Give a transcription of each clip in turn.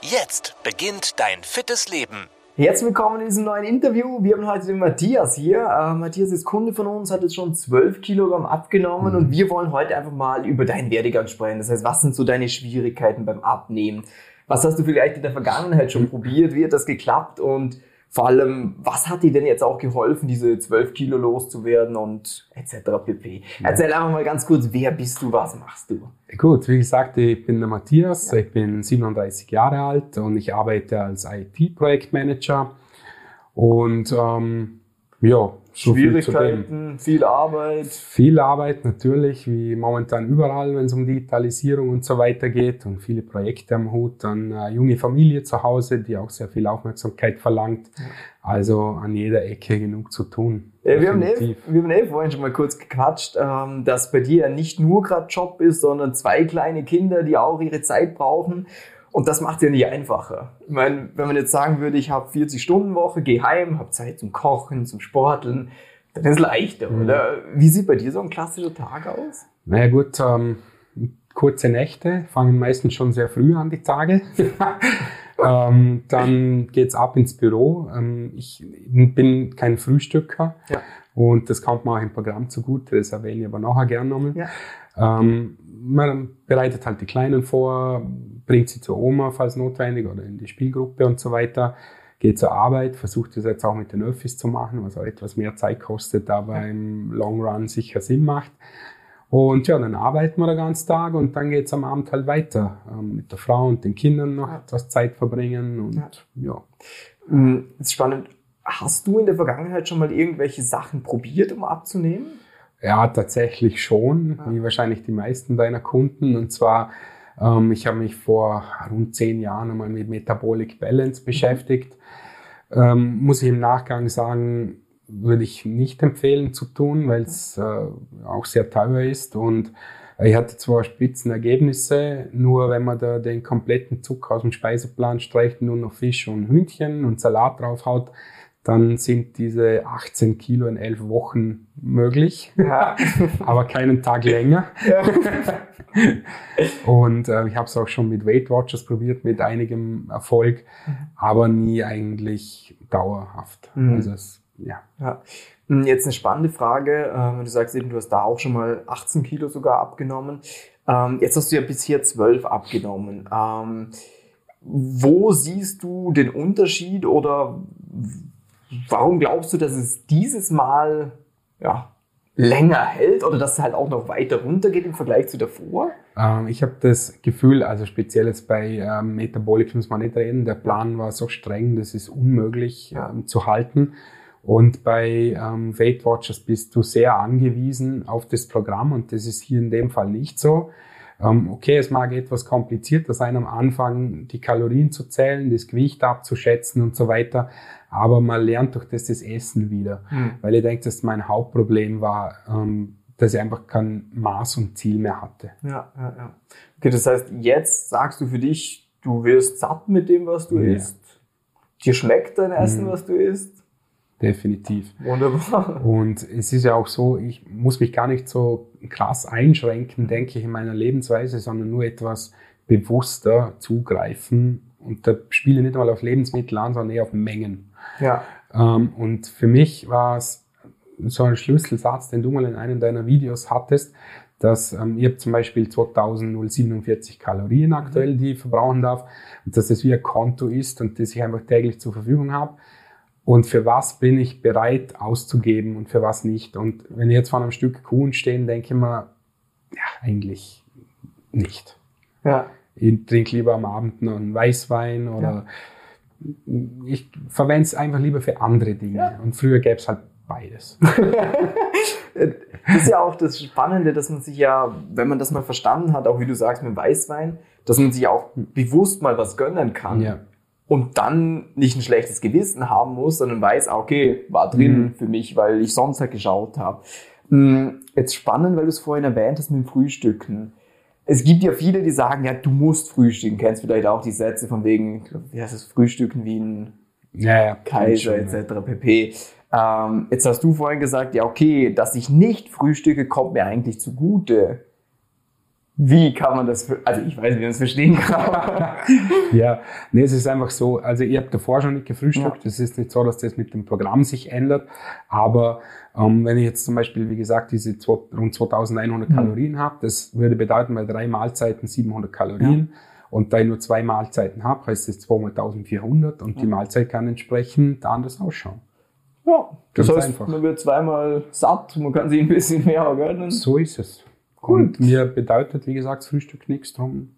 Jetzt beginnt dein fittes Leben. Herzlich willkommen in diesem neuen Interview. Wir haben heute den Matthias hier. Äh, Matthias ist Kunde von uns, hat jetzt schon 12 Kilogramm abgenommen mhm. und wir wollen heute einfach mal über deinen Werdegang sprechen. Das heißt, was sind so deine Schwierigkeiten beim Abnehmen? Was hast du vielleicht in der Vergangenheit schon probiert? Wie hat das geklappt? Und vor allem, was hat dir denn jetzt auch geholfen, diese 12 Kilo loszuwerden und etc. pp. Ja. Erzähl einfach mal ganz kurz, wer bist du, was machst du? Gut, wie gesagt, ich bin der Matthias, ja. ich bin 37 Jahre alt und ich arbeite als IT-Projektmanager und ähm, ja, so Schwierigkeiten, viel, viel, Arbeit. Viel Arbeit natürlich, wie momentan überall, wenn es um Digitalisierung und so weiter geht und viele Projekte am Hut. Dann eine junge Familie zu Hause, die auch sehr viel Aufmerksamkeit verlangt. Also an jeder Ecke genug zu tun. Ja, wir, haben eh, wir haben eh vorhin schon mal kurz gequatscht, ähm, dass bei dir ja nicht nur gerade Job ist, sondern zwei kleine Kinder, die auch ihre Zeit brauchen. Und das macht es ja nicht einfacher. Ich meine, wenn man jetzt sagen würde, ich habe 40 Stunden Woche, gehe heim, habe Zeit zum Kochen, zum Sporteln, dann ist es leichter, mhm. oder? Wie sieht bei dir so ein klassischer Tag aus? Naja gut, ähm, kurze Nächte fangen meistens schon sehr früh an, die Tage. ähm, dann geht's ab ins Büro. Ähm, ich bin kein Frühstücker ja. und das kommt mir auch im Programm zugute, das erwähne ich aber nachher gerne nochmal. Ja. Ähm, man bereitet halt die Kleinen vor, bringt sie zur Oma, falls notwendig, oder in die Spielgruppe und so weiter, geht zur Arbeit, versucht das jetzt auch mit den Öffis zu machen, was auch etwas mehr Zeit kostet, aber im Long Run sicher Sinn macht. Und ja, dann arbeiten wir den ganzen Tag und dann geht's am Abend halt weiter. Ähm, mit der Frau und den Kindern noch etwas Zeit verbringen und ja. ja. Mm, das ist spannend. Hast du in der Vergangenheit schon mal irgendwelche Sachen probiert, um abzunehmen? Ja, tatsächlich schon, ja. wie wahrscheinlich die meisten deiner Kunden. Und zwar ähm, ich habe mich vor rund zehn Jahren einmal mit Metabolic Balance beschäftigt. Ähm, muss ich im Nachgang sagen, würde ich nicht empfehlen zu tun, weil es äh, auch sehr teuer ist und ich hatte zwar Spitzenergebnisse, nur wenn man da den kompletten Zucker aus dem Speiseplan streicht, nur noch Fisch und Hühnchen und Salat draufhaut, dann sind diese 18 Kilo in elf Wochen möglich, ja. aber keinen Tag länger. Ja. und äh, ich habe es auch schon mit Weight Watchers probiert, mit einigem Erfolg, mhm. aber nie eigentlich dauerhaft. Mhm. Also es, ja. ja. Hm, jetzt eine spannende Frage. Ähm, du sagst eben, du hast da auch schon mal 18 Kilo sogar abgenommen. Ähm, jetzt hast du ja bisher 12 abgenommen. Ähm, wo siehst du den Unterschied oder Warum glaubst du, dass es dieses Mal ja, länger hält oder dass es halt auch noch weiter runtergeht im Vergleich zu davor? Ähm, ich habe das Gefühl, also speziell jetzt bei ähm, Metabolic muss man nicht reden, der Plan war so streng, das ist unmöglich ähm, zu halten. Und bei ähm, Weight Watchers bist du sehr angewiesen auf das Programm und das ist hier in dem Fall nicht so. Ähm, okay, es mag etwas komplizierter sein, am Anfang die Kalorien zu zählen, das Gewicht abzuschätzen und so weiter. Aber man lernt durch das das Essen wieder. Mhm. Weil ich denke, dass mein Hauptproblem war, ähm, dass ich einfach kein Maß und Ziel mehr hatte. Ja, ja, ja. Okay, das heißt, jetzt sagst du für dich, du wirst satt mit dem, was du ja. isst. Dir schmeckt dein Essen, mhm. was du isst. Definitiv. Wunderbar. Und es ist ja auch so, ich muss mich gar nicht so krass einschränken, denke ich, in meiner Lebensweise, sondern nur etwas bewusster zugreifen. Und da spiele ich nicht einmal auf Lebensmittel an, sondern eher auf Mengen. Ja. Ähm, und für mich war es so ein Schlüsselsatz, den du mal in einem deiner Videos hattest, dass ähm, ihr zum Beispiel 2047 Kalorien aktuell, die ich verbrauchen darf, und dass das wie ein Konto ist und das ich einfach täglich zur Verfügung habe. Und für was bin ich bereit auszugeben und für was nicht? Und wenn ich jetzt vor einem Stück Kuchen stehen, denke ich mir, ja, eigentlich nicht. Ja. Ich trinke lieber am Abend noch einen Weißwein oder ja ich verwende es einfach lieber für andere Dinge. Ja. Und früher gäbe es halt beides. das ist ja auch das Spannende, dass man sich ja, wenn man das mal verstanden hat, auch wie du sagst mit Weißwein, dass man sich auch bewusst mal was gönnen kann. Ja. und dann nicht ein schlechtes Gewissen haben muss, sondern weiß, ah, okay, war drin Mhm. für mich, weil ich sonst halt geschaut habe. Hm, Jetzt spannend, weil du es vorhin erwähnt hast mit dem Frühstücken. Es gibt ja viele, die sagen, ja, du musst frühstücken. Kennst vielleicht auch die Sätze von wegen, wie heißt es, Frühstücken wie ein Ja, ja. Kaiser schon, ja. etc. pp. Ähm, jetzt hast du vorhin gesagt, ja okay, dass ich nicht frühstücke, kommt mir eigentlich zugute. Wie kann man das, also ich weiß, wie man es verstehen kann. Ja, nee, es ist einfach so, also ihr habt davor schon nicht gefrühstückt, Ja. es ist nicht so, dass das mit dem Programm sich ändert, aber ähm, wenn ich jetzt zum Beispiel, wie gesagt, diese zwei, rund 2100 Mhm. Kalorien habe, das würde bedeuten, bei drei Mahlzeiten 700 Kalorien und da ich nur zwei Mahlzeiten habe, heißt das 2 mal 1400 und die Mahlzeit kann entsprechend anders ausschauen. ja, das Ganz heißt, einfach. man wird zweimal satt, man kann sich ein bisschen mehr gönnen. So ist es. Cool. Und mir bedeutet, wie gesagt, Frühstück nichts drum.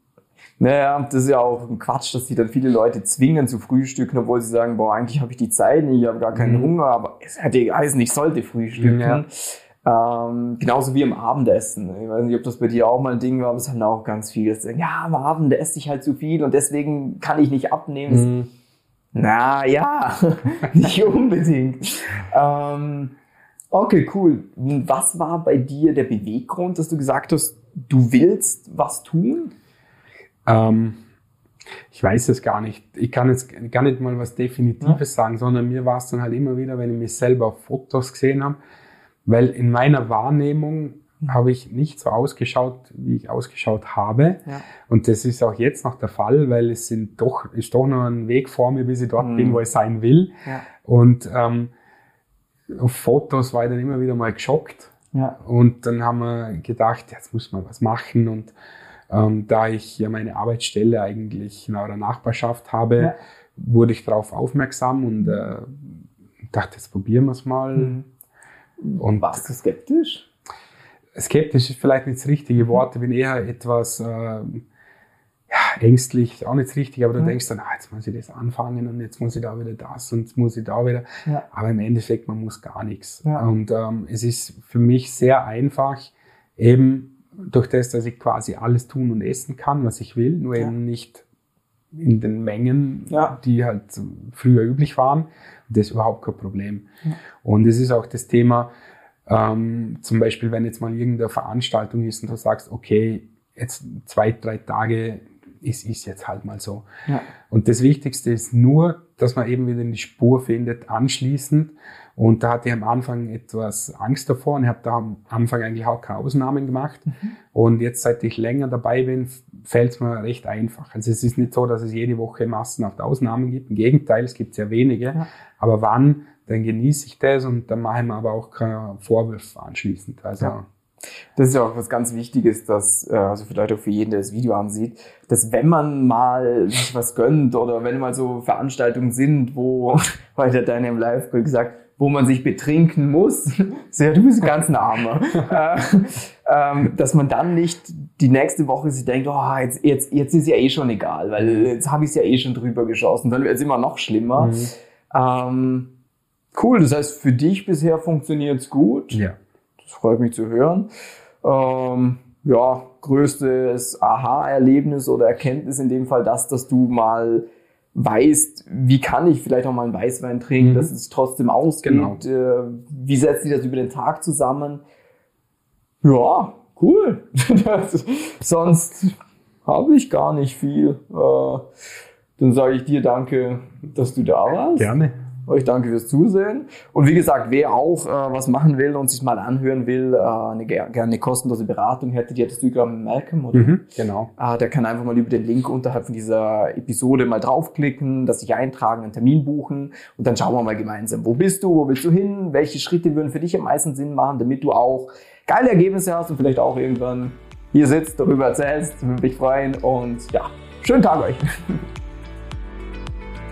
Naja, das ist ja auch ein Quatsch, dass sie dann viele Leute zwingen zu frühstücken, obwohl sie sagen, boah, eigentlich habe ich die Zeit nicht, ich habe gar keinen Mhm. Hunger, aber es hätte geheißen, ich sollte frühstücken. Ja. Ähm, genauso wie im Abendessen. Ich weiß nicht, ob das bei dir auch mal ein Ding war, aber es haben auch ganz viele, die sagen, ja, am Abend esse ich halt zu viel und deswegen kann ich nicht abnehmen. Mhm. Na ja, nicht unbedingt. Ähm, okay, cool. Was war bei dir der Beweggrund, dass du gesagt hast, du willst was tun? Ähm, ich weiß es gar nicht. Ich kann jetzt gar nicht mal was Definitives sagen, sondern mir war es dann halt immer wieder, wenn ich mich selber auf Fotos gesehen habe, weil in meiner Wahrnehmung habe ich nicht so ausgeschaut, wie ich ausgeschaut habe. Ja. Und das ist auch jetzt noch der Fall, weil es sind doch, ist doch noch ein Weg vor mir, bis ich dort Mhm. bin, wo ich sein will. Ja. Und ähm, auf Fotos war ich dann immer wieder mal geschockt. Ja. Und dann haben wir gedacht, jetzt muss man was machen. Und ähm, da ich ja meine Arbeitsstelle eigentlich in eurer Nachbarschaft habe, Ja. wurde ich darauf aufmerksam und äh, dachte, jetzt probieren wir es mal. Mhm. Und Warst du skeptisch? skeptisch ist vielleicht nicht das richtige Wort, ich bin eher etwas äh, ängstlich, auch nicht das Richtige, aber du Mhm. denkst dann, ah, jetzt muss ich das anfangen und jetzt muss ich da wieder das und jetzt muss ich da wieder. Ja. Aber im Endeffekt, man muss gar nichts. Ja. Und ähm, es ist für mich sehr einfach, eben durch das, dass ich quasi alles tun und essen kann, was ich will, nur Ja. eben nicht in den Mengen, Ja. die halt früher üblich waren. Das ist überhaupt kein Problem. Ja. Und es ist auch das Thema, ähm, zum Beispiel, wenn jetzt mal irgendeine Veranstaltung ist und du sagst, okay, jetzt zwei, drei Tage, es ist jetzt halt mal so. Ja. Und das Wichtigste ist nur, dass man eben wieder in die Spur findet, anschließend. Und da hatte ich am Anfang etwas Angst davor und habe da am Anfang eigentlich auch keine Ausnahmen gemacht. Und jetzt, seit ich länger dabei bin, fällt es mir recht einfach. Also es ist nicht so, dass es jede Woche massenhaft Ausnahmen gibt. Im Gegenteil, es gibt sehr wenige. Ja. Aber wann, dann genieße ich das und dann mache ich mir aber auch keine Vorwürfe anschließend. Also Ja. Das ist ja auch was ganz Wichtiges, dass, äh, also vielleicht auch für jeden, der das Video ansieht, dass wenn man mal sich was gönnt oder wenn mal so Veranstaltungen sind, wo, heute hat deiner im live gesagt, wo man sich betrinken muss, so, ja, du bist ganz ein Armer, äh, ähm, dass man dann nicht die nächste Woche sich denkt, oh, jetzt, jetzt, jetzt ist ja eh schon egal, weil jetzt habe ich es ja eh schon drüber geschossen, dann wird es immer noch schlimmer. Mhm. Ähm, cool, das heißt, für dich bisher funktioniert's gut. ja. Das freut mich zu hören. Ähm, ja, größtes Aha-Erlebnis oder Erkenntnis in dem Fall das, dass du mal weißt, wie kann ich vielleicht auch mal einen Weißwein trinken, Mhm. dass es trotzdem ausgeht. Genau. Äh, wie setzt sich das über den Tag zusammen? Ja, cool. Sonst habe ich gar nicht viel. Äh, dann sage ich dir danke, dass du da warst. Gerne. Euch danke fürs Zusehen. Und wie gesagt, wer auch äh, was machen will und sich mal anhören will, äh, eine, ger- gerne eine kostenlose Beratung hätte, die hattest du gerade mit Malcolm, oder? Mhm. Genau. Äh, der kann einfach mal über den Link unterhalb von dieser Episode mal draufklicken, das sich eintragen, einen Termin buchen und dann schauen wir mal gemeinsam, wo bist du, wo willst du hin, welche Schritte würden für dich am meisten Sinn machen, damit du auch geile Ergebnisse hast und vielleicht auch irgendwann hier sitzt, darüber erzählst, würde mich freuen und ja, schönen Tag euch.